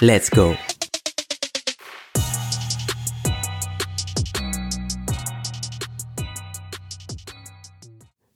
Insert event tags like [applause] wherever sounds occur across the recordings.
Let's go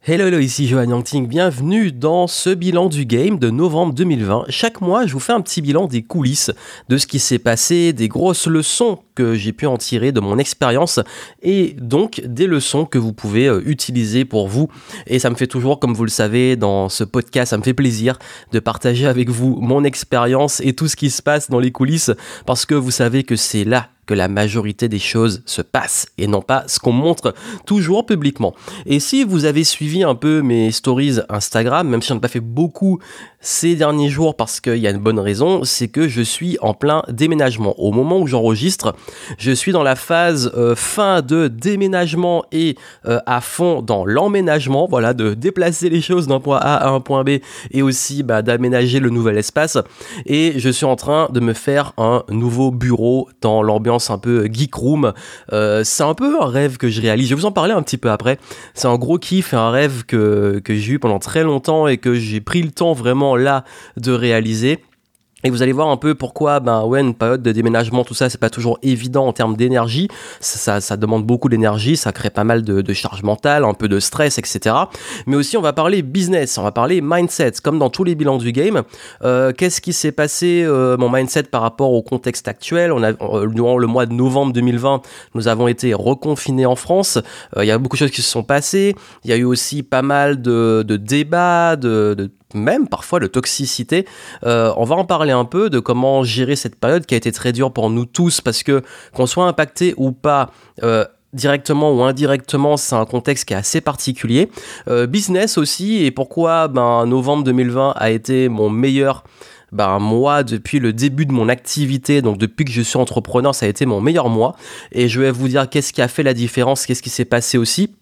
Hello, hello, ici Johan Yangting, bienvenue dans ce bilan du game de novembre 2020. Chaque mois, je vous fais un petit bilan des coulisses, de ce qui s'est passé, des grosses leçons que j'ai pu en tirer de mon expérience et donc des leçons que vous pouvez euh, utiliser pour vous. Et ça me fait toujours, comme vous le savez, dans ce podcast, ça me fait plaisir de partager avec vous mon expérience et tout ce qui se passe dans les coulisses parce que vous savez que c'est là que la majorité des choses se passent et non pas ce qu'on montre toujours publiquement. Et si vous avez suivi un peu mes stories Instagram, même si j'en ai pas fait beaucoup ces derniers jours parce qu'il y a une bonne raison, c'est que je suis en plein déménagement. Au moment où j'enregistre, je suis dans la phase euh, fin de déménagement et euh, à fond dans l'emménagement, voilà, de déplacer les choses d'un point A à un point B et aussi bah, d'aménager le nouvel espace. Et je suis en train de me faire un nouveau bureau dans l'ambiance un peu geek room. Euh, c'est un peu un rêve que je réalise. Je vais vous en parler un petit peu après. C'est un gros kiff un rêve que, que j'ai eu pendant très longtemps et que j'ai pris le temps vraiment là de réaliser. Et vous allez voir un peu pourquoi, ben ouais, une période de déménagement, tout ça, c'est pas toujours évident en termes d'énergie. Ça, ça, demande beaucoup d'énergie, ça crée pas mal de, de charge mentale, un peu de stress, etc. Mais aussi, on va parler business, on va parler mindset, comme dans tous les bilans du game. Euh, Qu'est-ce qui s'est passé, euh, mon mindset par rapport au contexte actuel? On a, euh, durant le mois de novembre 2020, nous avons été reconfinés en France. Euh, il y a beaucoup de choses qui se sont passées. Il y a eu aussi pas mal de, de débats, de, de même parfois de toxicité. Euh, on va en parler un peu de comment gérer cette période qui a été très dure pour nous tous parce que qu'on soit impacté ou pas. Euh, directement ou indirectement, c'est un contexte qui est assez particulier. Euh, business aussi, et pourquoi ben, novembre 2020 a été mon meilleur ben, mois depuis le début de mon activité, donc depuis que je suis entrepreneur, ça a été mon meilleur mois. Et je vais vous dire qu'est-ce qui a fait la différence, qu'est-ce qui s'est passé aussi.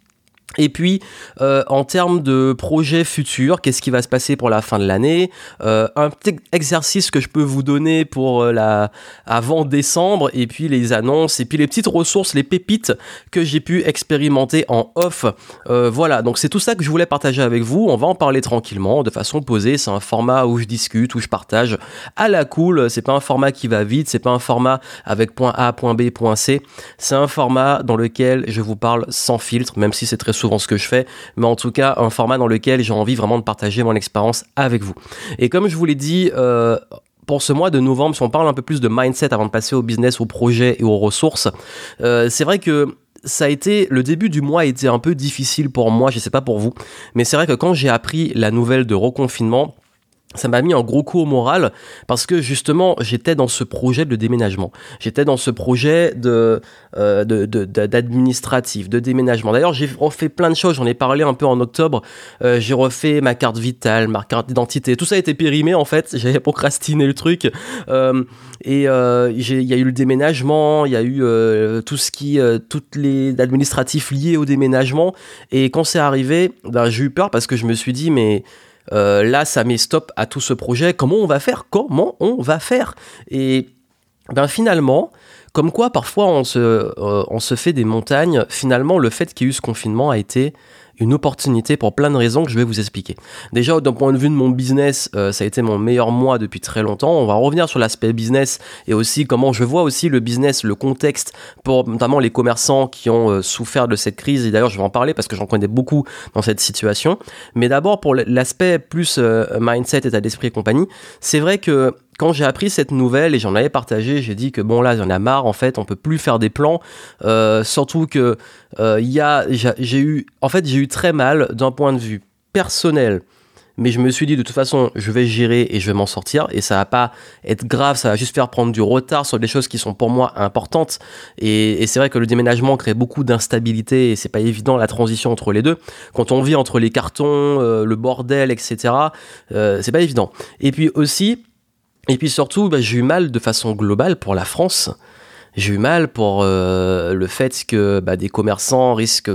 Et puis, euh, en termes de projets futurs, qu'est-ce qui va se passer pour la fin de l'année euh, Un petit exercice que je peux vous donner pour euh, la avant décembre, et puis les annonces, et puis les petites ressources, les pépites que j'ai pu expérimenter en off. voilà, donc c'est tout ça que je voulais partager avec vous. On va en parler tranquillement, de façon posée. C'est un format où je discute, où je partage à la cool. C'est pas un format qui va vite, c'est pas un format avec point A, point B, point C. C'est un format dans lequel je vous parle sans filtre, même si c'est très souvent ce que je fais, mais en tout cas un format dans lequel j'ai envie vraiment de partager mon expérience avec vous. Et comme je vous l'ai dit, euh, pour ce mois de novembre, si on parle un peu plus de mindset avant de passer au business, au projet et aux ressources, euh, c'est vrai que ça a été le début du mois a été un peu difficile pour moi, je sais pas pour vous, mais c'est vrai que quand j'ai appris la nouvelle de reconfinement, ça m'a mis un gros coup au moral parce que justement j'étais dans ce projet de déménagement. J'étais dans ce projet de euh, d'administratif de, déménagement. D'ailleurs j'ai refait plein de choses. J'en ai parlé un peu en octobre. Euh, j'ai refait ma carte vitale ma carte d'identité. Tout ça a été périmé en fait. [laughs] J'avais procrastiné le truc. Euh, et il y a eu le déménagement. Il y a eu tout ce qui toutes les administratifs liés au déménagement. Et quand c'est arrivé ben, j'ai eu peur parce que je me suis dit mais euh, là, ça met stop à tout ce projet. Comment on va faire? Comment on va faire? Et ben finalement, comme quoi parfois on se, euh, on se fait des montagnes, finalement le fait qu'il y ait eu ce confinement a été une opportunité pour plein de raisons que je vais vous expliquer. Déjà, d'un point de vue de mon business, euh, ça a été mon meilleur mois depuis très longtemps. On va revenir sur l'aspect business et aussi comment je vois aussi le business, le contexte pour notamment les commerçants qui ont euh, souffert de cette crise. Et d'ailleurs, je vais en parler parce que j'en connais beaucoup dans cette situation. Mais d'abord, pour l'aspect plus euh, mindset, état d'esprit et compagnie, c'est vrai que quand j'ai appris cette nouvelle et j'en avais partagé, j'ai dit que bon là, j'en ai marre en fait, on peut plus faire des plans. Euh, surtout que euh, il y a, j'ai eu, en fait, j'ai eu très mal d'un point de vue personnel. Mais je me suis dit de toute façon, je vais gérer et je vais m'en sortir et ça va pas être grave, ça va juste faire prendre du retard sur des choses qui sont pour moi importantes. Et, c'est vrai que le déménagement crée beaucoup d'instabilité et c'est pas évident la transition entre les deux. Quand on vit entre les cartons, euh, le bordel, etc., c'est pas évident. Et puis aussi, Et puis surtout, bah, j'ai eu mal de façon globale pour la France. J'ai eu mal pour euh, le fait que bah, des commerçants risquent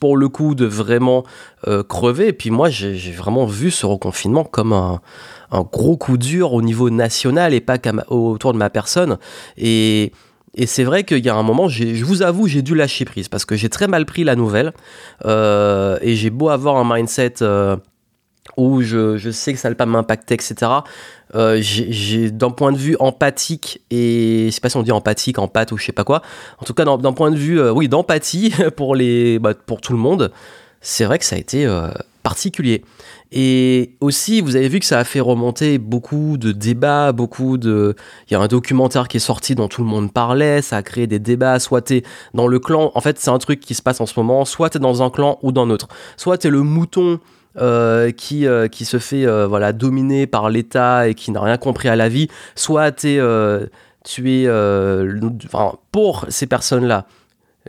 pour le coup de vraiment euh, crever. Et puis moi, j'ai vraiment vu ce reconfinement comme un, gros coup dur au niveau national et pas autour de ma personne. Et, et c'est vrai qu'il y a un moment, je vous avoue, j'ai dû lâcher prise parce que j'ai très mal pris la nouvelle. Euh, et j'ai beau avoir un mindset où je, je, sais que ça ne va pas m'impacter, etc. Euh, j'ai d'un point de vue empathique et je sais pas si on dit empathique, empathe ou je sais pas quoi. En tout cas, d'un point de vue, euh, oui, d'empathie [laughs] pour les, bah, pour tout le monde, c'est vrai que ça a été euh, particulier. Et aussi, vous avez vu que ça a fait remonter beaucoup de débats, beaucoup de. Il y a un documentaire qui est sorti dont tout le monde parlait, ça a créé des débats. Soit t'es dans le clan, en fait, c'est un truc qui se passe en ce moment, soit t'es dans un clan ou dans l'autre. Soit t'es le mouton euh, qui, euh, qui se fait euh, voilà, dominer par l'État et qui n'a rien compris à la vie, soit tu es, pour ces personnes-là,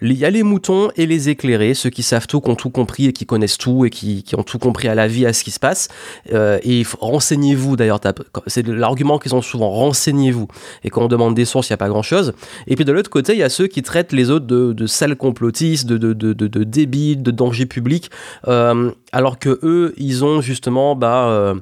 il y a les moutons et les éclairés, ceux qui savent tout, qui ont tout compris et qui connaissent tout et qui, ont tout compris à la vie, à ce qui se passe. Euh, et renseignez-vous d'ailleurs, c'est l'argument qu'ils ont souvent, renseignez-vous. Et quand on demande des sources, il n'y a pas grand-chose. Et puis de l'autre côté, il y a ceux qui traitent les autres de, de sales complotistes, de, de, de, de, débiles, de dangers publics, euh, alors que eux, ils ont justement bah, euh,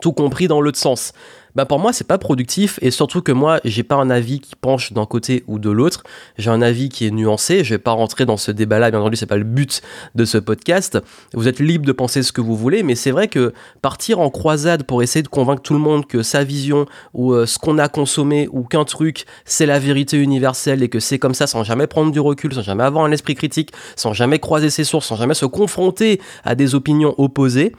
tout compris dans l'autre sens bah pour moi c'est pas productif et surtout que moi j'ai pas un avis qui penche d'un côté ou de l'autre. J'ai un avis qui est nuancé. Je vais pas rentrer dans ce débat là bien entendu c'est pas le but de ce podcast. Vous êtes libre de penser ce que vous voulez mais c'est vrai que partir en croisade pour essayer de convaincre tout le monde que sa vision ou euh, ce qu'on a consommé ou qu'un truc c'est la vérité universelle et que c'est comme ça sans jamais prendre du recul sans jamais avoir un esprit critique sans jamais croiser ses sources sans jamais se confronter à des opinions opposées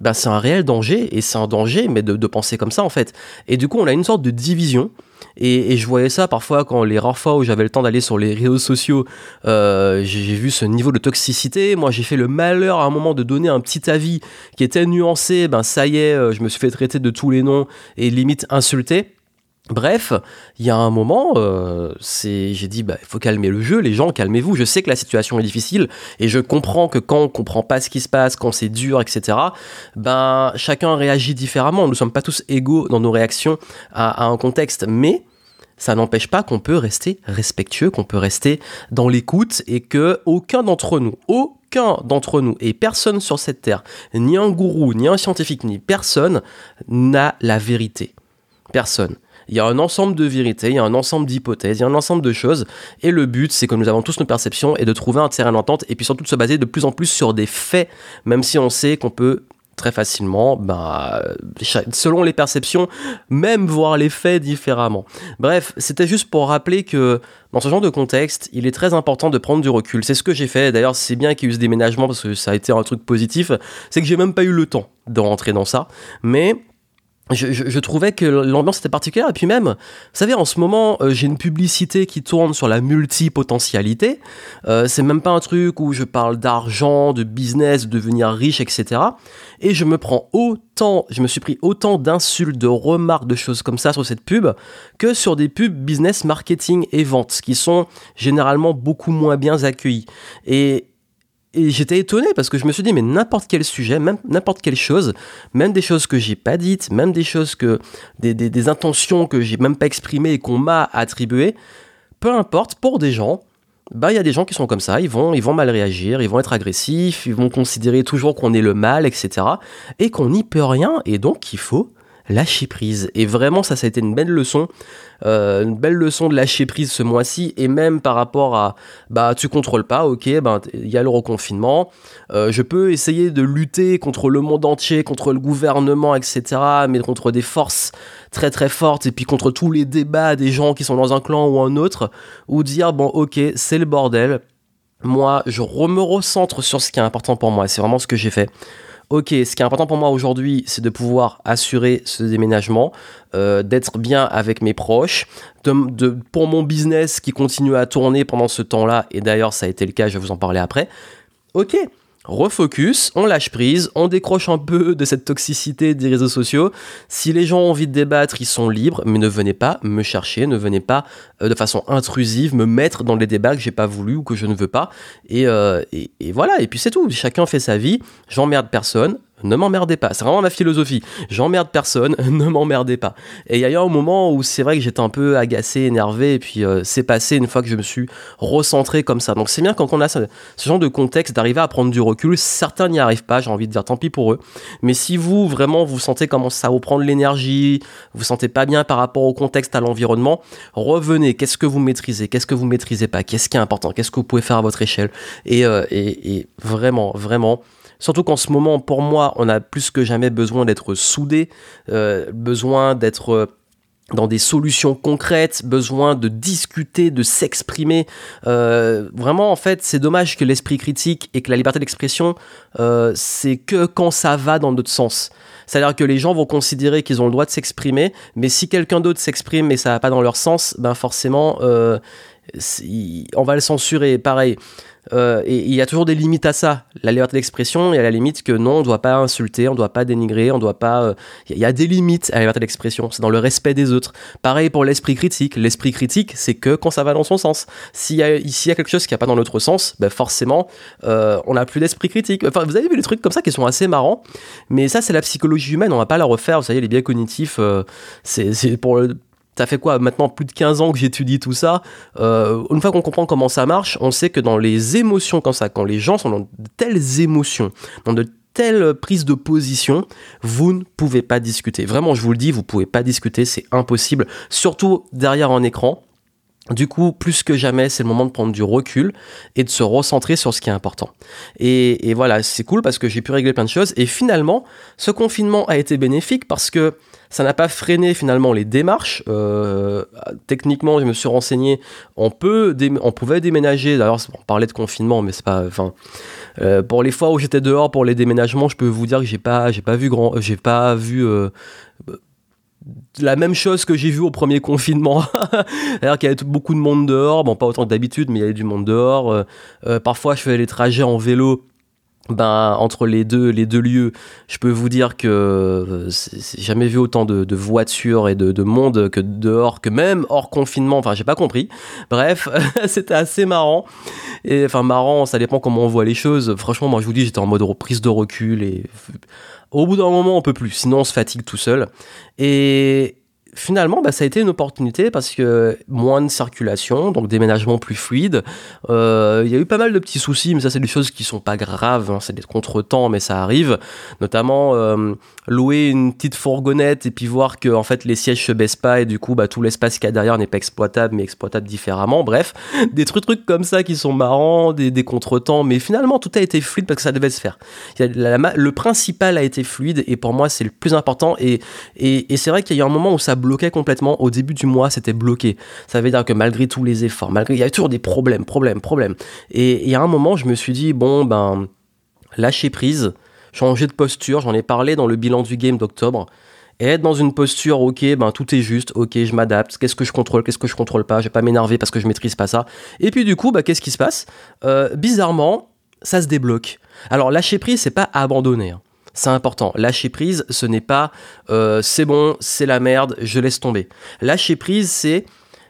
ben c'est un réel danger, et c'est un danger, mais de, penser comme ça en fait. Et du coup, on a une sorte de division. Et, je voyais ça parfois quand les rares fois où j'avais le temps d'aller sur les réseaux sociaux, euh, j'ai vu ce niveau de toxicité. Moi, j'ai fait le malheur à un moment de donner un petit avis qui était nuancé. Ben ça y est, euh, je me suis fait traiter de tous les noms et limite insulté. Bref, il y a un moment, euh, j'ai dit, bah, il faut calmer le jeu, les gens, calmez-vous. Je sais que la situation est difficile et je comprends que quand on comprend pas ce qui se passe, quand c'est dur, etc. Ben, chacun réagit différemment. Nous sommes pas tous égaux dans nos réactions à, un contexte, mais ça n'empêche pas qu'on peut rester respectueux, qu'on peut rester dans l'écoute et que aucun d'entre nous, aucun d'entre nous et personne sur cette terre, ni un gourou, ni un scientifique, ni personne n'a la vérité. Personne il y a un ensemble de vérités, il y a un ensemble d'hypothèses, il y a un ensemble de choses. Et le but, c'est que nous avons tous nos perceptions et de trouver un terrain d'entente et puis surtout de se baser de plus en plus sur des faits, même si on sait qu'on peut très facilement, bah, selon les perceptions, même voir les faits différemment. Bref, c'était juste pour rappeler que dans ce genre de contexte, il est très important de prendre du recul. C'est ce que j'ai fait. D'ailleurs, c'est bien qu'il y ait eu ce déménagement parce que ça a été un truc positif. C'est que j'ai même pas eu le temps de rentrer dans ça. Mais je, trouvais que l'ambiance était particulière. Et puis même, vous savez, en ce moment, euh, j'ai une publicité qui tourne sur la multipotentialité. Euh, c'est même pas un truc où je parle d'argent, de business, de devenir riche, etc. Et je me prends autant, je me suis pris autant d'insultes, de remarques, de choses comme ça sur cette pub que sur des pubs business, marketing et vente, qui sont généralement beaucoup moins bien accueillis. Et, et j'étais étonné parce que je me suis dit, mais n'importe quel sujet, même n'importe quelle chose, même des choses que j'ai pas dites, même des choses que, des, des, intentions que j'ai même pas exprimées et qu'on m'a attribuées, peu importe, pour des gens, bah il y a des gens qui sont comme ça, ils vont, ils vont mal réagir, ils vont être agressifs, ils vont considérer toujours qu'on est le mal, etc. Et qu'on n'y peut rien, et donc il faut lâcher prise. Et vraiment, ça, ça a été une belle leçon, euh, une belle leçon de lâcher prise ce mois-ci, et même par rapport à, bah, tu contrôles pas, ok, ben, il y a le reconfinement, euh, je peux essayer de lutter contre le monde entier, contre le gouvernement, etc., mais contre des forces très très fortes, et puis contre tous les débats des gens qui sont dans un clan ou un autre, ou dire, bon, ok, c'est le bordel, moi, je me recentre sur ce qui est important pour moi, c'est vraiment ce que j'ai fait ok, ce qui est important pour moi aujourd'hui, c'est de pouvoir assurer ce déménagement, euh, d'être bien avec mes proches, de, pour mon business qui continue à tourner pendant ce temps-là, et d'ailleurs ça a été le cas, je vais vous en parler après. Ok, refocus, on lâche prise, on décroche un peu de cette toxicité des réseaux sociaux. Si les gens ont envie de débattre, ils sont libres, mais ne venez pas me chercher, ne venez pas euh, de façon intrusive me mettre dans les débats que j'ai pas voulu ou que je ne veux pas. Et, euh, et, voilà, et puis c'est tout. Chacun fait sa vie, j'emmerde personne. Ne m'emmerdez pas. C'est vraiment ma philosophie. J'emmerde personne, [laughs] ne m'emmerdez pas. Et il y a eu un moment où c'est vrai que j'étais un peu agacé, énervé, et puis euh, c'est passé une fois que je me suis recentré comme ça. Donc c'est bien quand on a ce, genre de contexte d'arriver à prendre du recul. Certains n'y arrivent pas, j'ai envie de dire tant pis pour eux. Mais si vous vraiment vous sentez comment ça vous prendre l'énergie, vous sentez pas bien par rapport au contexte, à l'environnement, revenez. Qu'est-ce que vous maîtrisez? Qu'est-ce que vous maîtrisez pas? Qu'est-ce qui est important? Qu'est-ce que vous pouvez faire à votre échelle? Et, euh, et, et vraiment, vraiment Surtout qu'en ce moment, pour moi, on a plus que jamais besoin d'être soudés, euh, besoin d'être euh, dans des solutions concrètes, besoin de discuter, de s'exprimer. Euh, vraiment, en fait, c'est dommage que l'esprit critique et que la liberté d'expression, c'est que quand ça va dans notre sens. C'est-à-dire que les gens vont considérer qu'ils ont le droit de s'exprimer, mais si quelqu'un d'autre s'exprime et ça va pas dans leur sens, ben forcément, on va le censurer. Pareil. Euh, il y a toujours des limites à ça. La liberté d'expression, il y a la limite que non, on ne doit pas insulter, on ne doit pas dénigrer, on doit pas. Euh, il y a des limites à la liberté d'expression. C'est dans le respect des autres. Pareil pour l'esprit critique. L'esprit critique, c'est que quand ça va dans son sens. S'il y y a quelque chose qui va pas dans l'autre sens, ben forcément, euh, on n'a plus d'esprit critique. Enfin, vous avez vu des trucs comme ça qui sont assez marrants, mais ça c'est la psychologie humaine. On va pas la refaire. Vous savez, les biais cognitifs, c'est pour le ça fait quoi maintenant plus de 15 ans que j'étudie tout ça. Euh, une fois qu'on comprend comment ça marche, on sait que dans les émotions comme ça, quand les gens sont dans de telles émotions, dans de telles prises de position, vous ne pouvez pas discuter. Vraiment, je vous le dis, vous pouvez pas discuter, c'est impossible. Surtout derrière un écran. Du coup, plus que jamais, c'est le moment de prendre du recul et de se recentrer sur ce qui est important. Et voilà, c'est cool parce que j'ai pu régler plein de choses. Et finalement, ce confinement a été bénéfique parce que ça n'a pas freiné finalement les démarches. Euh, techniquement, je me suis renseigné, on, peut on pouvait déménager. D'ailleurs, on parlait de confinement, mais c'est pas. Euh, pour les fois où j'étais dehors pour les déménagements, je peux vous dire que j'ai pas, pas vu grand, j'ai pas vu. Euh, la même chose que j'ai vu au premier confinement. [laughs] C'est-à-dire qu'il y avait beaucoup de monde dehors, bon pas autant que d'habitude, mais il y avait du monde dehors. parfois je faisais les trajets en vélo ben, entre les deux, les deux lieux, je peux vous dire que euh, j'ai jamais vu autant de, voitures et de, monde que dehors, que même hors confinement. Enfin, j'ai pas compris. Bref, [laughs] c'était assez marrant. Et enfin, marrant, ça dépend comment on voit les choses. Franchement, moi, je vous dis, j'étais en mode prise de recul et au bout d'un moment, on peut plus. Sinon, on se fatigue tout seul. Et, finalement, bah, ça a été une opportunité parce que moins de circulation, donc déménagement plus fluide. Euh, il y a eu pas mal de petits soucis, mais ça, c'est des choses qui sont pas graves, hein, c'est des contretemps, mais ça arrive. Notamment, euh, louer une petite fourgonnette et puis voir que en fait les sièges se baissent pas et du coup, bah, tout l'espace qu'il y a derrière n'est pas exploitable, mais exploitable différemment. Bref, [laughs] des trucs, trucs comme ça qui sont marrants, des, des contretemps, mais finalement, tout a été fluide parce que ça devait se faire. le principal a été fluide et pour moi, c'est le plus important. Et, et, et c'est vrai qu'il y a eu un moment où ça bloquait complètement. Au début du mois, c'était bloqué. Ça veut dire que malgré tous les efforts, malgré, il y a toujours des problèmes, problèmes, problèmes. Et a un moment, je me suis dit, bon, ben, lâcher prise, changer de posture. J'en ai parlé dans le bilan du game d'octobre. Et être dans une posture, ok, ben tout est juste, ok, je m'adapte, qu'est-ce que je contrôle, qu'est-ce que je contrôle pas, je vais pas m'énerver parce que je maîtrise pas ça. Et puis du coup, bah, qu'est-ce qui se passe? Euh, Bizarrement, ça se débloque. Alors lâcher prise, c'est pas abandonner. Hein. C'est important. Lâcher prise, ce n'est pas euh, c'est bon, c'est la merde, je laisse tomber. Lâcher prise, c'est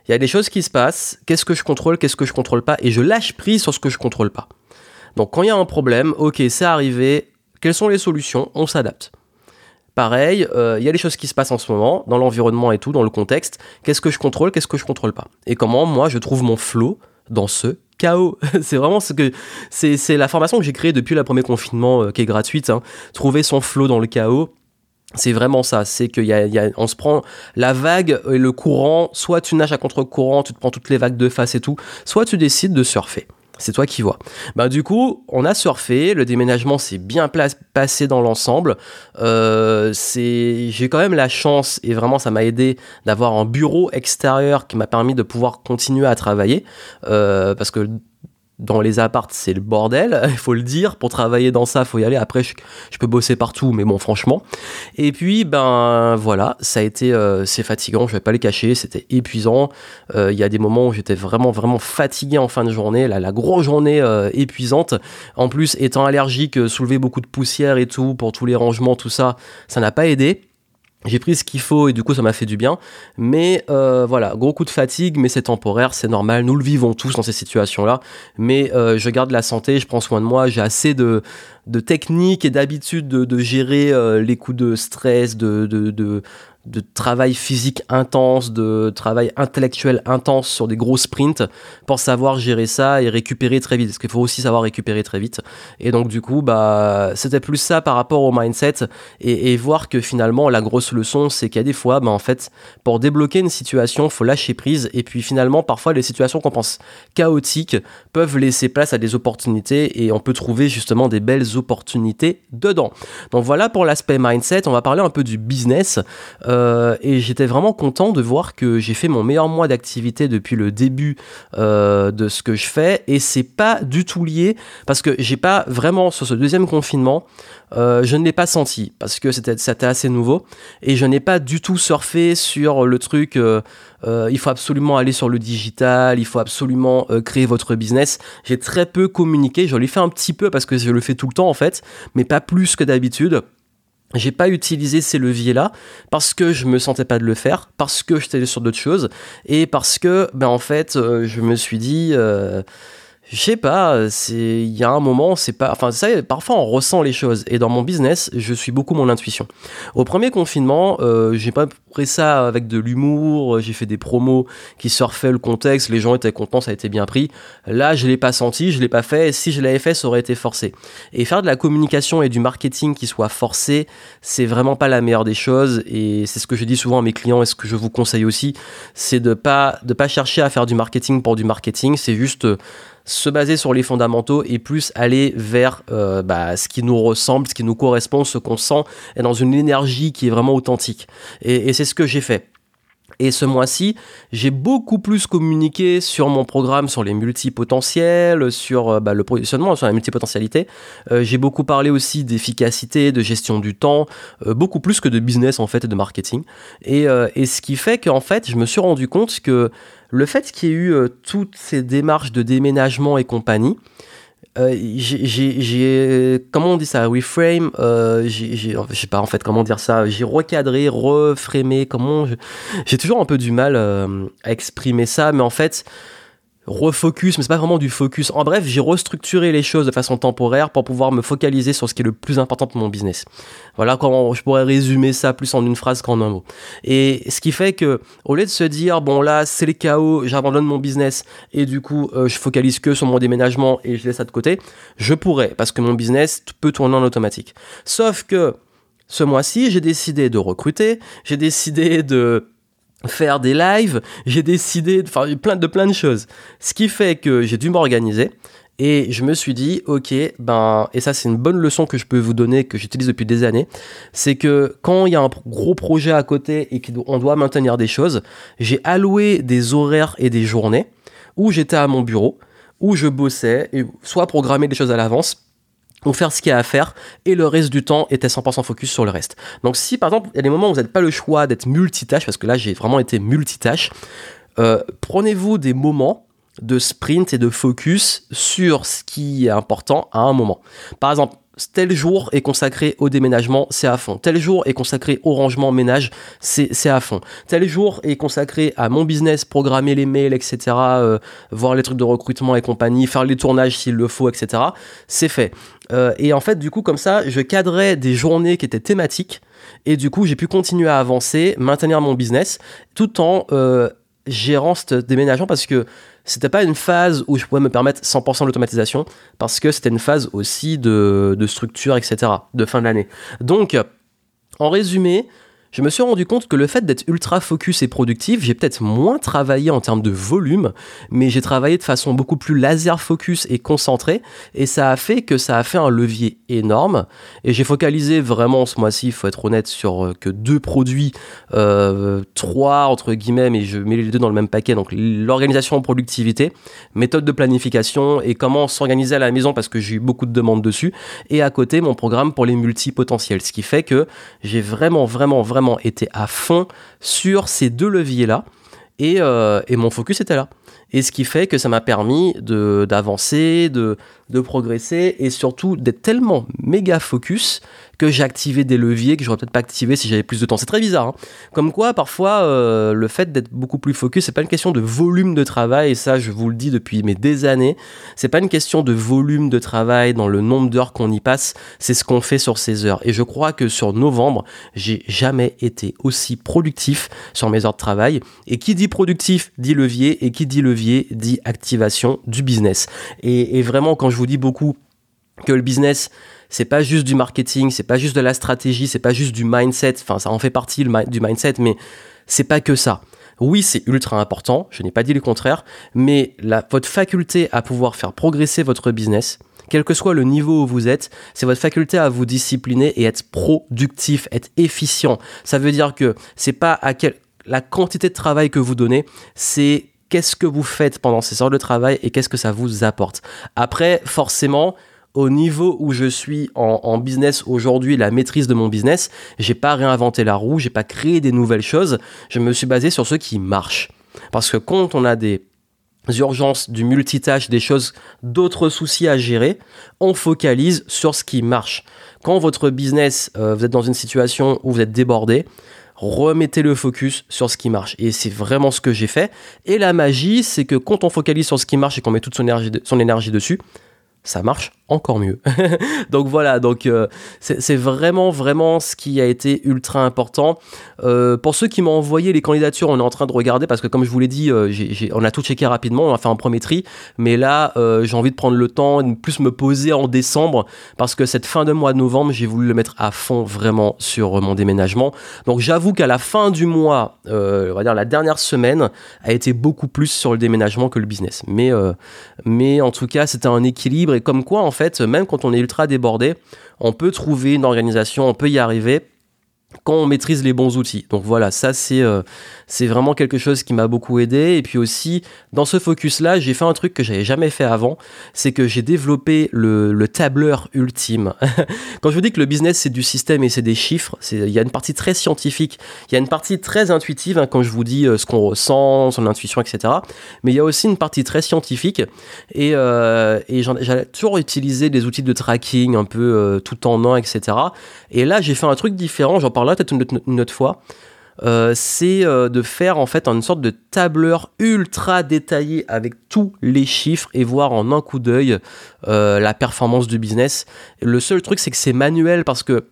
il y a des choses qui se passent, qu'est-ce que je contrôle, qu'est-ce que je contrôle pas, et je lâche prise sur ce que je contrôle pas. Donc quand il y a un problème, ok, c'est arrivé, quelles sont les solutions On s'adapte. Pareil, euh, il y a des choses qui se passent en ce moment, dans l'environnement et tout, dans le contexte. Qu'est-ce que je contrôle, qu'est-ce que je contrôle pas Et comment moi je trouve mon flow dans ce chaos. [laughs] c'est vraiment ce que c'est, la formation que j'ai créée depuis le premier confinement euh, qui est gratuite. Hein. Trouver son flow dans le chaos. C'est vraiment ça, c'est qu'on y a, on se prend la vague et le courant, soit tu nages à contre-courant, tu te prends toutes les vagues de face et tout, soit tu décides de surfer. C'est toi qui vois. Bah, du coup, on a surfé, le déménagement s'est bien passé dans l'ensemble. Euh, j'ai quand même la chance, et vraiment ça m'a aidé, d'avoir un bureau extérieur qui m'a permis de pouvoir continuer à travailler. Euh, parce que dans les appartes, c'est le bordel, [laughs] il faut le dire. Pour travailler dans ça, faut y aller. Après, je, peux bosser partout, mais bon, franchement. Et puis, ben voilà, ça a été, euh, c'est fatigant. Je vais pas les cacher, c'était épuisant. Euh, il y a des moments où j'étais vraiment, vraiment fatigué en fin de journée. La, la grosse journée euh, épuisante. En plus, étant allergique, soulever beaucoup de poussière et tout pour tous les rangements, tout ça, ça n'a pas aidé. J'ai pris ce qu'il faut et du coup ça m'a fait du bien. Mais euh, voilà, gros coup de fatigue, mais c'est temporaire, c'est normal. Nous le vivons tous dans ces situations-là. Mais euh, je garde la santé, je prends soin de moi, j'ai assez de, de techniques et d'habitude de, gérer euh, les coups de stress, de, de, de travail physique intense, de travail intellectuel intense sur des gros sprints pour savoir gérer ça et récupérer très vite. Parce qu'il faut aussi savoir récupérer très vite. Et donc du coup, bah, c'était plus ça par rapport au mindset et, voir que finalement la grosse leçon, c'est qu'il y a des fois, bah, en fait, pour débloquer une situation, faut lâcher prise. Et puis finalement, parfois les situations qu'on pense chaotiques peuvent laisser place à des opportunités et on peut trouver justement des belles opportunités dedans. Donc voilà pour l'aspect mindset. On va parler un peu du business. Euh, et j'étais vraiment content de voir que j'ai fait mon meilleur mois d'activité depuis le début euh, de ce que je fais. Et c'est pas du tout lié parce que j'ai pas vraiment sur ce deuxième confinement, euh, je ne l'ai pas senti parce que c'était c'était assez nouveau et je n'ai pas du tout surfé sur le truc. il faut absolument aller sur le digital, il faut absolument créer votre business. J'ai très peu communiqué, je l'ai fait un petit peu parce que je le fais tout le temps en fait, mais pas plus que d'habitude j'ai pas utilisé ces leviers-là parce que je me sentais pas de le faire, parce que j'étais sur d'autres choses et parce que, ben en fait, euh, je me suis dit, euh, je sais pas, c'est il y a un moment, c'est pas enfin ça parfois on ressent les choses et dans mon business, je suis beaucoup mon intuition. Au premier confinement, euh, j'ai pas pris ça avec de l'humour, j'ai fait des promos qui surfaient le contexte, les gens étaient contents, ça a été bien pris. Là, je l'ai pas senti, je l'ai pas fait si je l'avais fait, ça aurait été forcé. Et faire de la communication et du marketing qui soit forcé, c'est vraiment pas la meilleure des choses et c'est ce que je dis souvent à mes clients et ce que je vous conseille aussi, c'est de pas de pas chercher à faire du marketing pour du marketing, c'est juste se baser sur les fondamentaux et plus aller vers euh, bah, ce qui nous ressemble, ce qui nous correspond, ce qu'on sent, et dans une énergie qui est vraiment authentique. Et, c'est ce que j'ai fait. Et ce mois-ci, j'ai beaucoup plus communiqué sur mon programme, sur les multipotentiels, sur euh, bah, le positionnement, sur la multipotentialité. Euh, j'ai beaucoup parlé aussi d'efficacité, de gestion du temps, beaucoup plus que de business en fait et de marketing. Et, et ce qui fait qu'en fait, je me suis rendu compte que le fait qu'il y ait eu euh, toutes ces démarches de déménagement et compagnie, euh, j'ai comment on dit ça reframe euh, je sais pas en fait comment dire ça j'ai recadré reframé comment j'ai toujours un peu du mal à exprimer ça mais en fait refocus, mais c'est pas vraiment du focus. En bref, j'ai restructuré les choses de façon temporaire pour pouvoir me focaliser sur ce qui est le plus important pour mon business. Voilà comment je pourrais résumer ça plus en une phrase qu'en un mot. Et ce qui fait que, au lieu de se dire, bon là, c'est le chaos, j'abandonne mon business et du coup, euh, je focalise que sur mon déménagement et je laisse ça de côté, je pourrais, parce que mon business peut tourner en automatique. Sauf que, ce mois-ci, j'ai décidé de recruter, j'ai décidé de faire des lives, j'ai décidé de faire plein de plein de choses. Ce qui fait que j'ai dû m'organiser et je me suis dit OK, ben et ça c'est une bonne leçon que je peux vous donner que j'utilise depuis des années, c'est que quand il y a un gros projet à côté et qu'on doit maintenir des choses, j'ai alloué des horaires et des journées où j'étais à mon bureau, où je bossais et soit programmer des choses à l'avance ou faire ce qu'il y a à faire et le reste du temps était 100% focus sur le reste. Donc si par exemple il y a des moments où vous n'avez pas le choix d'être multitâche, parce que là j'ai vraiment été multitâche, euh, prenez-vous des moments de sprint et de focus sur ce qui est important à un moment. Par exemple, tel jour est consacré au déménagement, c'est à fond. Tel jour est consacré au rangement ménage, c'est à fond. Tel jour est consacré à mon business, programmer les mails, etc., euh, voir les trucs de recrutement et compagnie, faire les tournages s'il le faut, etc. C'est fait. Euh, et en fait, du coup, comme ça, je cadrais des journées qui étaient thématiques. Et du coup, j'ai pu continuer à avancer, maintenir mon business, tout en euh, gérant ce déménagement parce que c'était pas une phase où je pouvais me permettre 100% d'automatisation parce que c'était une phase aussi de structure, etc., de fin de l'année. Donc, en résumé, je me suis rendu compte que le fait d'être ultra focus et productif, j'ai peut-être moins travaillé en termes de volume, mais j'ai travaillé de façon beaucoup plus laser focus et concentré, et ça a fait que ça a fait un levier énorme. Et j'ai focalisé vraiment ce mois-ci, il faut être honnête, sur euh, que deux produits, euh, trois entre guillemets, mais je mets les deux dans le même paquet. Donc l'organisation en productivité, méthode de planification et comment s'organiser à la maison parce que j'ai eu beaucoup de demandes dessus. Et à côté, mon programme pour les multipotentiels, ce qui fait que j'ai vraiment, vraiment, vraiment été à fond sur ces deux leviers-là. Et, euh, et, mon focus était là. Et ce qui fait que ça m'a permis d'avancer, de, de, progresser et surtout d'être tellement méga focus que j'ai activé des leviers que j'aurais peut-être pas activé si j'avais plus de temps. C'est très bizarre. Hein. Comme quoi, parfois, euh, le fait d'être beaucoup plus focus, c'est pas une question de volume de travail, et ça, je vous le dis depuis mes des années. C'est pas une question de volume de travail dans le nombre d'heures qu'on y passe, c'est ce qu'on fait sur ces heures. Et je crois que sur novembre, j'ai jamais été aussi productif sur mes heures de travail. Et qui dit productif dit levier, et qui dit levier dit activation du business. Et, vraiment, quand je vous dis beaucoup que le business c'est pas juste du marketing, c'est pas juste de la stratégie, c'est pas juste du mindset. Enfin, ça en fait partie du mindset, mais c'est pas que ça. Oui, c'est ultra important, je n'ai pas dit le contraire, mais la, votre faculté à pouvoir faire progresser votre business, quel que soit le niveau où vous êtes, c'est votre faculté à vous discipliner et être productif, être efficient. Ça veut dire que c'est pas à quel, la quantité de travail que vous donnez, c'est qu'est-ce que vous faites pendant ces heures de travail et qu'est-ce que ça vous apporte. Après, forcément, au niveau où je suis en, business aujourd'hui, la maîtrise de mon business, j'ai pas réinventé la roue, j'ai pas créé des nouvelles choses, je me suis basé sur ce qui marche. Parce que quand on a des urgences, du multitâche, des choses, d'autres soucis à gérer, on focalise sur ce qui marche. Quand votre business, euh, vous êtes dans une situation où vous êtes débordé, remettez le focus sur ce qui marche. Et c'est vraiment ce que j'ai fait. Et la magie, c'est que quand on focalise sur ce qui marche et qu'on met toute son énergie, dessus, ça marche encore mieux. [laughs] donc voilà, donc euh, c'est vraiment vraiment ce qui a été ultra important. Euh, pour ceux qui m'ont envoyé les candidatures, on est en train de regarder parce que comme je vous l'ai dit, euh, on a tout checké rapidement, on a fait un premier tri, mais là j'ai envie de prendre le temps de plus me poser en décembre parce que cette fin de mois de novembre, j'ai voulu le mettre à fond vraiment sur mon déménagement. Donc j'avoue qu'à la fin du mois, on va dire la dernière semaine, a été beaucoup plus sur le déménagement que le business. Mais mais en tout cas, c'était un équilibre et comme quoi en fait même quand on est ultra débordé, on peut trouver une organisation, on peut y arriver quand on maîtrise les bons outils. Donc voilà, ça c'est euh, c'est vraiment quelque chose qui m'a beaucoup aidé. Et puis aussi, dans ce focus-là, j'ai fait un truc que j'avais jamais fait avant, c'est que j'ai développé le, le, tableur ultime. [laughs] Quand je vous dis que le business c'est du système et c'est des chiffres, il y a une partie très scientifique, il y a une partie très intuitive hein, quand je vous dis euh, ce qu'on ressent, son intuition, etc. Mais il y a aussi une partie très scientifique et, euh, toujours utilisé des outils de tracking un peu euh, tout en un, etc. Et là, j'ai fait un truc différent. J'en parlerai peut-être une autre fois. Euh, c'est euh, de faire en fait une sorte de tableur ultra détaillé avec tous les chiffres et voir en un coup d'œil euh, la performance du business. Le seul truc c'est que c'est manuel parce que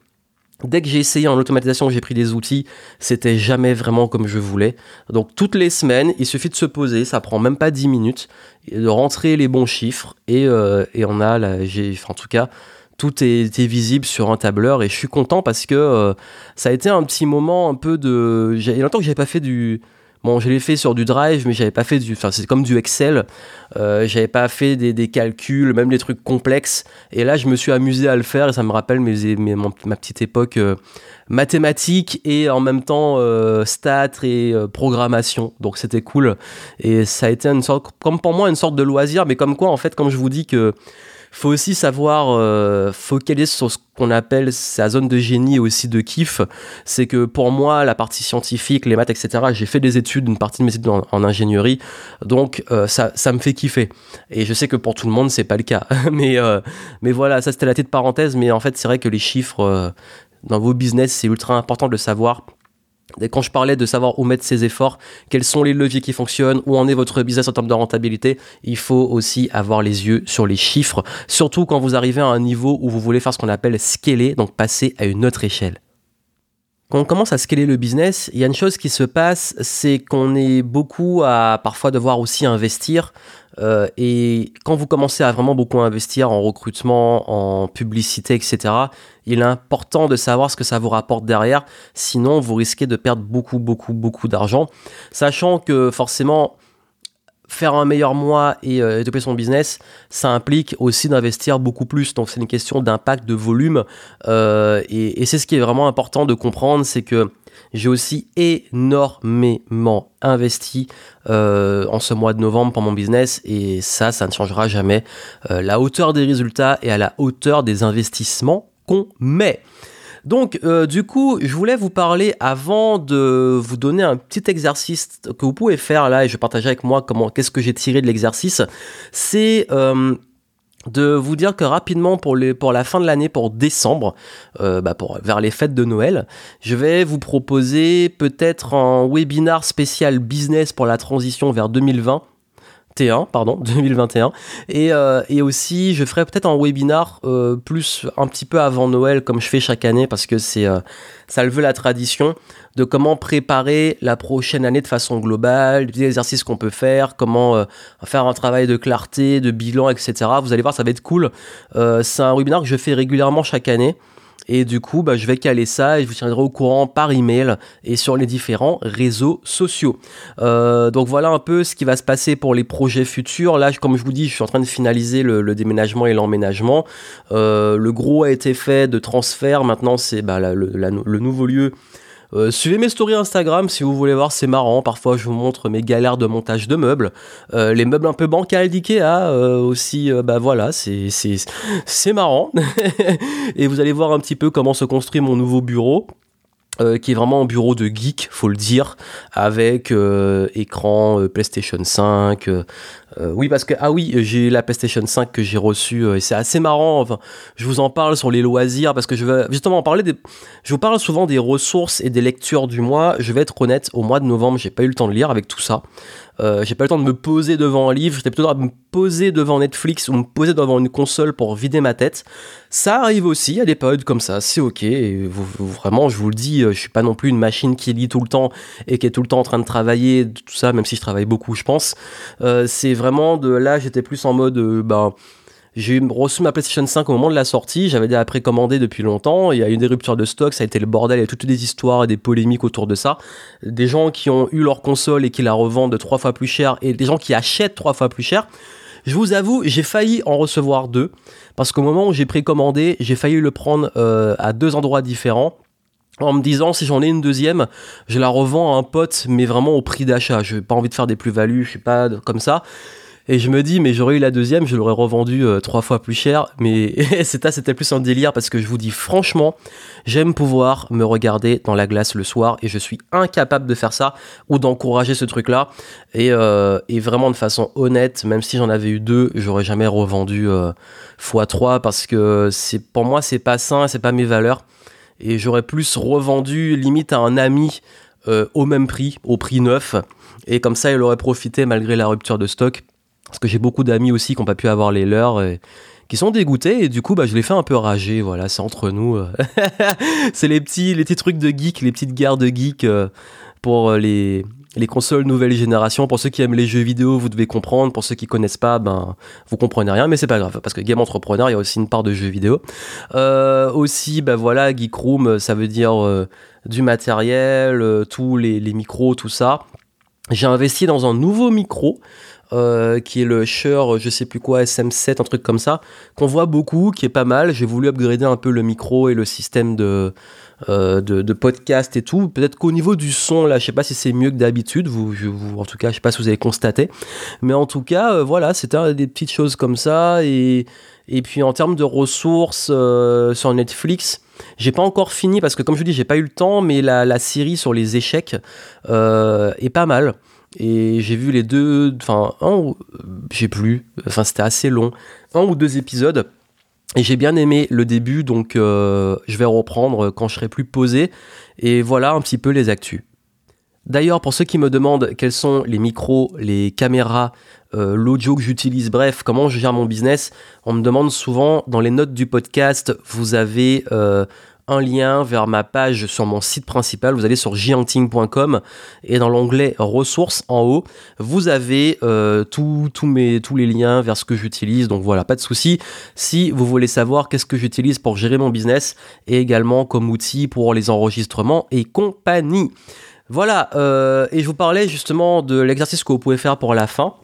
Dès que j'ai essayé en automatisation, j'ai pris des outils, c'était jamais vraiment comme je voulais. Donc toutes les semaines, il suffit de se poser, ça prend même pas 10 minutes, de rentrer les bons chiffres et, et on a, la, en tout cas, tout est, visible sur un tableur et je suis content parce que euh, ça a été un petit moment un peu de. Il y a longtemps que j'avais pas fait du. Bon, je l'ai fait sur du Drive, mais j'avais pas fait du. Enfin, c'est comme du Excel. Euh, j'avais pas fait des, calculs, même des trucs complexes. Et là, je me suis amusé à le faire et ça me rappelle mes, ma petite époque euh, mathématique et en même temps euh, stats et programmation. Donc c'était cool. Et ça a été une sorte, comme pour moi, une sorte de loisir, mais comme quoi, en fait, comme je vous dis que faut aussi savoir euh, focaliser sur ce qu'on appelle sa zone de génie et aussi de kiff. C'est que pour moi, la partie scientifique, les maths, etc., j'ai fait des études, une partie de mes études en, ingénierie, donc euh, ça, ça me fait kiffer. Et je sais que pour tout le monde, c'est pas le cas. [laughs] mais, euh, mais voilà, ça c'était la tête parenthèse, mais en fait, c'est vrai que les chiffres dans vos business, c'est ultra important de savoir quand je parlais de savoir où mettre ses efforts, quels sont les leviers qui fonctionnent, où en est votre business en termes de rentabilité, il faut aussi avoir les yeux sur les chiffres, surtout quand vous arrivez à un niveau où vous voulez faire ce qu'on appelle scaler, donc passer à une autre échelle. Quand on commence à scaler le business, il y a une chose qui se passe, c'est qu'on est beaucoup à parfois devoir aussi investir. Euh, et quand vous commencez à vraiment beaucoup investir en recrutement, en publicité, etc., il est important de savoir ce que ça vous rapporte derrière. Sinon, vous risquez de perdre beaucoup, beaucoup, beaucoup d'argent. Sachant que forcément, faire un meilleur mois et euh, son business, ça implique aussi d'investir beaucoup plus. Donc c'est une question d'impact, de volume. Euh, et, c'est ce qui est vraiment important de comprendre, c'est que j'ai aussi énormément investi euh, en ce mois de novembre pour mon business et ça, ça ne changera jamais. la hauteur des résultats est à la hauteur des investissements qu'on met. Donc, euh, du coup, je voulais vous parler avant de vous donner un petit exercice que vous pouvez faire là et je partager avec moi comment, qu'est-ce que j'ai tiré de l'exercice. C'est euh, de vous dire que rapidement pour, la fin de l'année, pour décembre, euh, bah vers les fêtes de Noël, je vais vous proposer peut-être un webinar spécial business pour la transition vers 2020 pardon, [laughs] 2021. Et, euh, et aussi, je ferai peut-être un webinar euh, plus un petit peu avant Noël, comme je fais chaque année, parce que c'est euh, ça le veut la tradition, de comment préparer la prochaine année de façon globale, des exercices qu'on peut faire, comment faire un travail de clarté, de bilan, etc. Vous allez voir, ça va être cool. c'est un webinar que je fais régulièrement chaque année. Et du coup, bah, je vais caler ça et je vous tiendrai au courant par email et sur les différents réseaux sociaux. Euh, donc voilà un peu ce qui va se passer pour les projets futurs. Là, comme je vous dis, je suis en train de finaliser le, déménagement et l'emménagement. Euh, le gros a été fait de transfert. Maintenant, c'est bah, le nouveau lieu euh, suivez mes stories Instagram si vous voulez voir, c'est marrant. Parfois, je vous montre mes galères de montage de meubles. Euh, les meubles un peu bancals d'Ikea euh, aussi, bah voilà, c'est, marrant. [laughs] Et vous allez voir un petit peu comment se construit mon nouveau bureau. Euh, qui est vraiment un bureau de geek, faut le dire, avec euh, écran euh, PlayStation 5. Oui, parce que ah oui, j'ai la PlayStation 5 que j'ai reçue et c'est assez marrant. Enfin, je vous en parle sur les loisirs parce que je vais justement en parler. Je vous parle souvent des ressources et des lectures du mois. Je vais être honnête, au mois de novembre, j'ai pas eu le temps de lire avec tout ça. Euh, j'ai pas eu le temps de me poser devant un livre, j'étais plutôt de me poser devant Netflix ou me poser devant une console pour vider ma tête. Ça arrive aussi, a des périodes comme ça, c'est ok. Vraiment, je vous le dis, euh, je suis pas non plus une machine qui lit tout le temps et qui est tout le temps en train de travailler, tout ça, même si je travaille beaucoup, je pense. Euh, c'est vraiment de là, j'étais plus en mode, ben j'ai reçu ma PlayStation 5 au moment de la sortie, j'avais déjà précommandé depuis longtemps, il y a eu des ruptures de stock, ça a été le bordel, il y a toutes des histoires et des polémiques autour de ça. Des gens qui ont eu leur console et qui la revendent trois fois plus cher, et des gens qui achètent trois fois plus cher. Je vous avoue, j'ai failli en recevoir deux, parce qu'au moment où j'ai précommandé, j'ai failli le prendre euh, à deux endroits différents en me disant si j'en ai une deuxième, je la revends à un pote, mais vraiment au prix d'achat. Je n'ai pas envie de faire des plus-values, je suis pas comme ça. Et je me dis, mais j'aurais eu la deuxième, je l'aurais revendue euh, trois fois plus cher. Mais [laughs] c'était, plus un délire parce que je vous dis franchement, j'aime pouvoir me regarder dans la glace le soir et je suis incapable de faire ça ou d'encourager ce truc-là. Et, euh, et vraiment de façon honnête, même si j'en avais eu deux, j'aurais jamais revendu euh, x3 parce que c'est, pour moi, c'est pas sain, c'est pas mes valeurs. Et j'aurais plus revendu limite à un ami au même prix, au prix neuf. Et comme ça, il aurait profité malgré la rupture de stock. Parce que j'ai beaucoup d'amis aussi qui n'ont pas pu avoir les leurs. Et qui sont dégoûtés et du coup bah je les fais un peu rager voilà c'est entre nous [laughs] c'est les petits les petits trucs de geek les petites guerres de geek euh, pour euh, les les consoles nouvelle génération pour ceux qui aiment les jeux vidéo vous devez comprendre. Pour ceux qui connaissent pas ben vous comprenez rien mais c'est pas grave parce que game entrepreneur il y a aussi une part de jeux vidéo. Euh, aussi bah voilà geek room ça veut dire du matériel tous les, micros tout ça. J'ai investi dans un nouveau micro euh, qui est le Shure, je sais plus quoi, SM7, un truc comme ça, qu'on voit beaucoup, qui est pas mal. J'ai voulu upgrader un peu le micro et le système de, euh, de, podcast et tout. Peut-être qu'au niveau du son, là, je sais pas si c'est mieux que d'habitude, vous, en tout cas, je sais pas si vous avez constaté. Mais en tout cas, euh, voilà, c'était des petites choses comme ça. Et, et puis en termes de ressources sur Netflix, j'ai pas encore fini parce que, comme je vous dis, j'ai pas eu le temps, mais la, série sur les échecs est pas mal. Et j'ai vu les deux, enfin, un j'ai plus, enfin, c'était assez long, un ou deux épisodes. Et j'ai bien aimé le début, donc euh, je vais reprendre quand je serai plus posé. Et voilà un petit peu les actus. D'ailleurs, pour ceux qui me demandent quels sont les micros, les caméras, euh, l'audio que j'utilise, bref, comment je gère mon business, on me demande souvent dans les notes du podcast, vous avez euh, un lien vers ma page sur mon site principal. Vous allez sur gianting.com et dans l'onglet ressources en haut, vous avez euh, tous mes, tous les liens vers ce que j'utilise. Donc voilà, pas de souci. Si vous voulez savoir qu'est-ce que j'utilise pour gérer mon business et également comme outil pour les enregistrements et compagnie. Voilà, euh, et je vous parlais justement de l'exercice que vous pouvez faire pour la fin.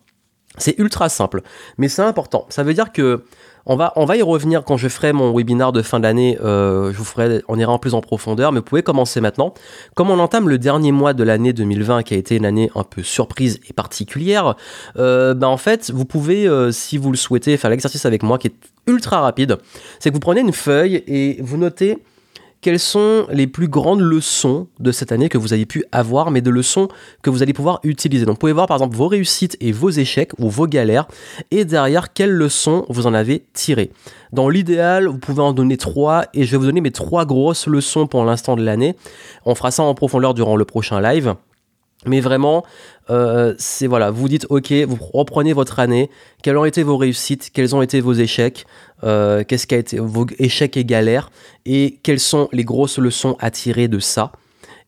C'est ultra simple, mais c'est important. Ça veut dire que on va, on va y revenir quand je ferai mon webinar de fin d'année. Euh, je vous ferai, on ira en plus en profondeur, mais vous pouvez commencer maintenant. Comme on entame le dernier mois de l'année 2020, qui a été une année un peu surprise et particulière, euh, ben en fait, vous pouvez, euh, si vous le souhaitez, faire l'exercice avec moi, qui est ultra rapide. C'est que vous prenez une feuille et vous notez quelles sont les plus grandes leçons de cette année que vous avez pu avoir, mais de leçons que vous allez pouvoir utiliser? Donc vous pouvez voir par exemple vos réussites et vos échecs ou vos galères, et derrière quelles leçons vous en avez tirées? Dans l'idéal, vous pouvez en donner trois, et je vais vous donner mes trois grosses leçons pour l'instant de l'année. On fera ça en profondeur durant le prochain live. Mais vraiment, euh, c'est voilà, vous dites ok, vous reprenez votre année, quelles ont été vos réussites, quels ont été vos échecs, euh, qu'est-ce qui a été vos échecs et galères, et quelles sont les grosses leçons à tirer de ça?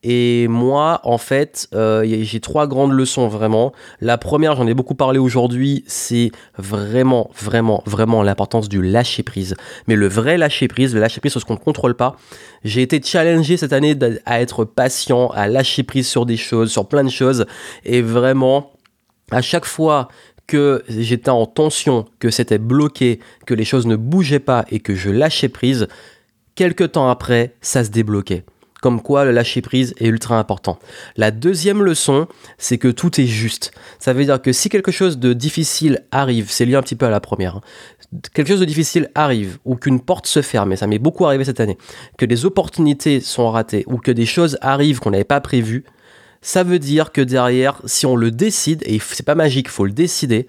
Et moi, en fait, euh, j'ai trois grandes leçons vraiment. La première, j'en ai beaucoup parlé aujourd'hui, c'est vraiment, vraiment, vraiment l'importance du lâcher prise. Mais le vrai lâcher prise, le lâcher prise sur ce qu'on ne contrôle pas. J'ai été challengé cette année à être patient, à lâcher prise sur des choses, sur plein de choses. Et vraiment, à chaque fois que j'étais en tension, que c'était bloqué, que les choses ne bougeaient pas et que je lâchais prise, quelques temps après, ça se débloquait comme quoi le lâcher prise est ultra important. La deuxième leçon, c'est que tout est juste. Ça veut dire que si quelque chose de difficile arrive, c'est lié un petit peu à la première, hein, quelque chose de difficile arrive ou qu'une porte se ferme, et ça m'est beaucoup arrivé cette année, que des opportunités sont ratées ou que des choses arrivent qu'on n'avait pas prévues, ça veut dire que derrière, si on le décide, et c'est pas magique, faut le décider,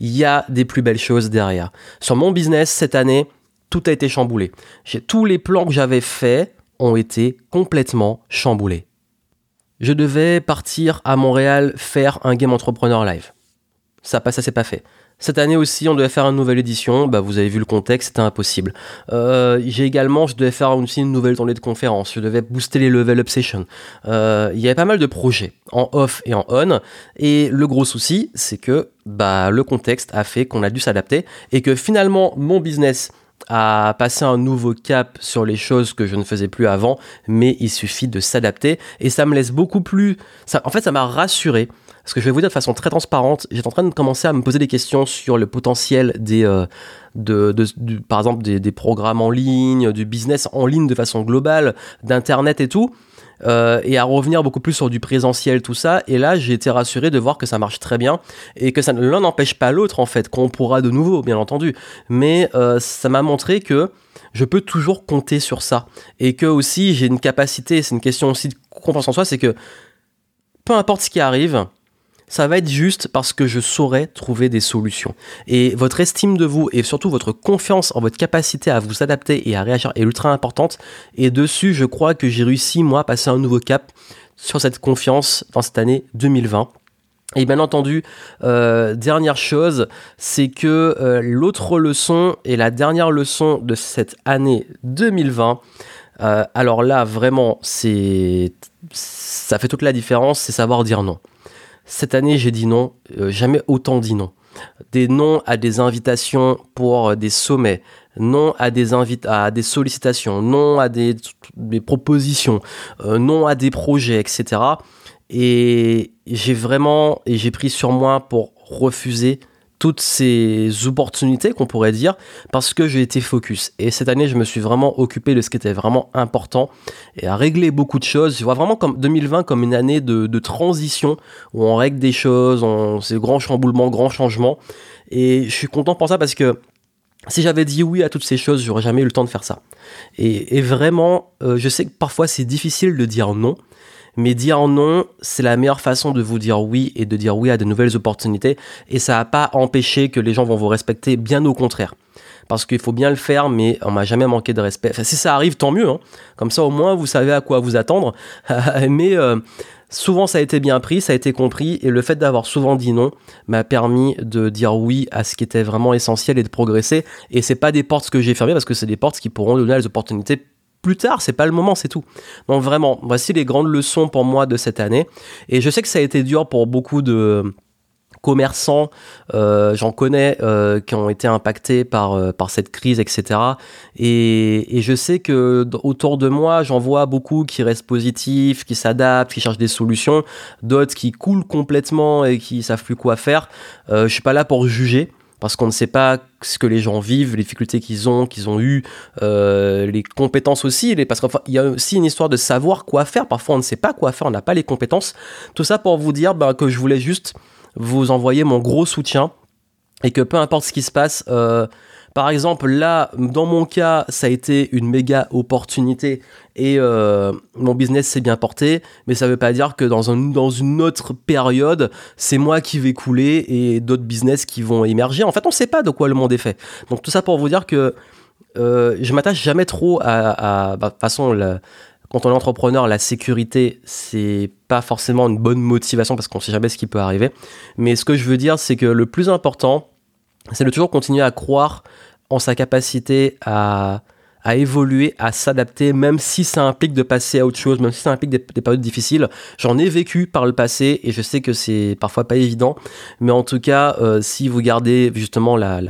il y a des plus belles choses derrière. Sur mon business cette année, tout a été chamboulé. J'ai tous les plans que j'avais faits ont été complètement chamboulés. Je devais partir à Montréal faire un Game Entrepreneur Live. Ça, ça s'est pas fait. Cette année aussi, on devait faire une nouvelle édition. Bah, vous avez vu le contexte, c'était impossible. Euh, j'ai également, je devais faire aussi une nouvelle tournée de conférences. Je devais booster les level up sessions. Euh, il y avait pas mal de projets en off et en on. Et le gros souci, c'est que bah, le contexte a fait qu'on a dû s'adapter et que finalement, mon business à passer un nouveau cap sur les choses que je ne faisais plus avant, mais il suffit de s'adapter et ça me laisse beaucoup plus. Ça, en fait, ça m'a rassuré. Parce que je vais vous dire de façon très transparente, j'étais en train de commencer à me poser des questions sur le potentiel des, euh, de, par exemple, des, des, programmes en ligne, du business en ligne de façon globale, d'internet et tout. Euh, et à revenir beaucoup plus sur du présentiel, tout ça. Et là, j'ai été rassuré de voir que ça marche très bien et que ça l'un n'empêche pas l'autre en fait, qu'on pourra de nouveau, bien entendu. Mais euh, ça m'a montré que je peux toujours compter sur ça et que aussi j'ai une capacité. C'est une question aussi de confiance en soi, c'est que peu importe ce qui arrive, ça va être juste parce que je saurai trouver des solutions. Et votre estime de vous et surtout votre confiance en votre capacité à vous adapter et à réagir est ultra importante. Et dessus, je crois que j'ai réussi, moi, à passer un nouveau cap sur cette confiance dans cette année 2020. Et bien entendu, euh, dernière chose, c'est que euh, l'autre leçon et la dernière leçon de cette année 2020, euh, alors là vraiment, ça fait toute la différence, c'est savoir dire non. Cette année, j'ai dit non, euh, jamais autant dit non. Des noms à des invitations pour euh, des sommets, non à des, à des sollicitations, non à des, propositions, euh, non à des projets, etc. Et j'ai vraiment, et j'ai pris sur moi pour refuser toutes ces opportunités qu'on pourrait dire parce que j'ai été focus. Et cette année, je me suis vraiment occupé de ce qui était vraiment important et à régler beaucoup de choses. Je vois vraiment comme 2020 comme une année de, transition où on règle des choses, on, c'est grand chamboulement, grand changement. Et je suis content pour ça parce que si j'avais dit oui à toutes ces choses, j'aurais jamais eu le temps de faire ça. Et, vraiment, euh, je sais que parfois c'est difficile de dire non, mais dire non, c'est la meilleure façon de vous dire oui et de dire oui à de nouvelles opportunités. Et ça n'a pas empêché que les gens vont vous respecter, bien au contraire. Parce qu'il faut bien le faire, mais on m'a jamais manqué de respect. Si ça arrive, tant mieux. Hein. Comme ça, au moins, vous savez à quoi vous attendre. [laughs] mais euh, souvent, ça a été bien pris, ça a été compris. Et le fait d'avoir souvent dit non m'a permis de dire oui à ce qui était vraiment essentiel et de progresser. Et c'est pas des portes que j'ai fermées parce que c'est des portes qui pourront donner les opportunités plus tard, c'est pas le moment, c'est tout. Donc vraiment, voici les grandes leçons pour moi de cette année. Et je sais que ça a été dur pour beaucoup de commerçants, euh, j'en connais, euh, qui ont été impactés par, euh, par cette crise, etc. Et, et, je sais que autour de moi, j'en vois beaucoup qui restent positifs, qui s'adaptent, qui cherchent des solutions, d'autres qui coulent complètement et qui savent plus quoi faire. je suis pas là pour juger parce qu'on ne sait pas ce que les gens vivent, les difficultés qu'ils ont, qu'ils ont eues, euh, les compétences aussi, parce qu'il y a aussi une histoire de savoir quoi faire. Parfois, on ne sait pas quoi faire, on n'a pas les compétences. Tout ça pour vous dire bah, que je voulais juste vous envoyer mon gros soutien et que peu importe ce qui se passe, euh, par exemple, là, dans mon cas, ça a été une méga opportunité et euh, mon business s'est bien porté, mais ça ne veut pas dire que dans, un, dans une autre période, c'est moi qui vais couler et d'autres business qui vont émerger. En fait, on ne sait pas de quoi le monde est fait. Donc tout ça pour vous dire que euh, je m'attache jamais trop à... Bah, de toute façon, quand on est entrepreneur, la sécurité, c'est pas forcément une bonne motivation parce qu'on sait jamais ce qui peut arriver. Mais ce que je veux dire, c'est que le plus important, c'est de toujours continuer à croire en sa capacité à, évoluer, à s'adapter, même si ça implique de passer à autre chose, même si ça implique des, périodes difficiles. J'en ai vécu par le passé et je sais que c'est parfois pas évident, mais en tout cas, euh, si vous gardez justement la,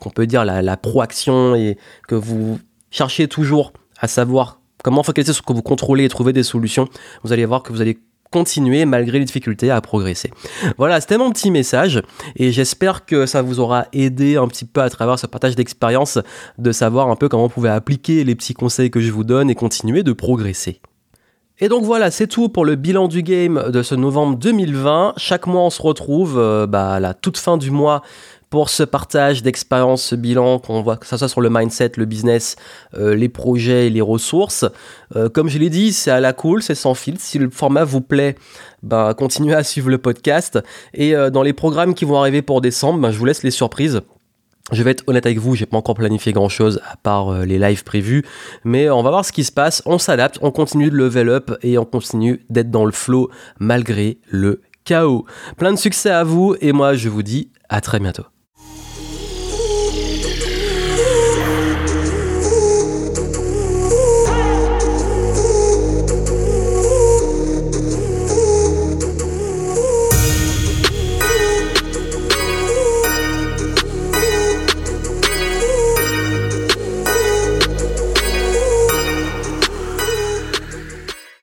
qu'on peut dire la, la proaction et que vous cherchez toujours à savoir comment focaliser sur ce que vous contrôlez et trouver des solutions, vous allez voir que vous allez continuer malgré les difficultés à progresser. Voilà, c'était mon petit message et j'espère que ça vous aura aidé un petit peu à travers ce partage d'expérience de savoir un peu comment vous pouvez appliquer les petits conseils que je vous donne et continuer de progresser. Et donc voilà, c'est tout pour le bilan du game de ce novembre 2020. Chaque mois, on se retrouve euh, bah, à la toute fin du mois pour ce partage d'expérience, ce bilan, qu'on voit que ça soit sur le mindset, le business, euh, les projets et les ressources. Euh, comme je l'ai dit, c'est à la cool, c'est sans filtre. Si le format vous plaît, ben, continuez à suivre le podcast. Et euh, dans les programmes qui vont arriver pour décembre, ben, je vous laisse les surprises. Je vais être honnête avec vous, j'ai pas encore planifié grand chose à part les lives prévus, mais on va voir ce qui se passe, on s'adapte, on continue de level up et on continue d'être dans le flow malgré le chaos. Plein de succès à vous et moi je vous dis à très bientôt.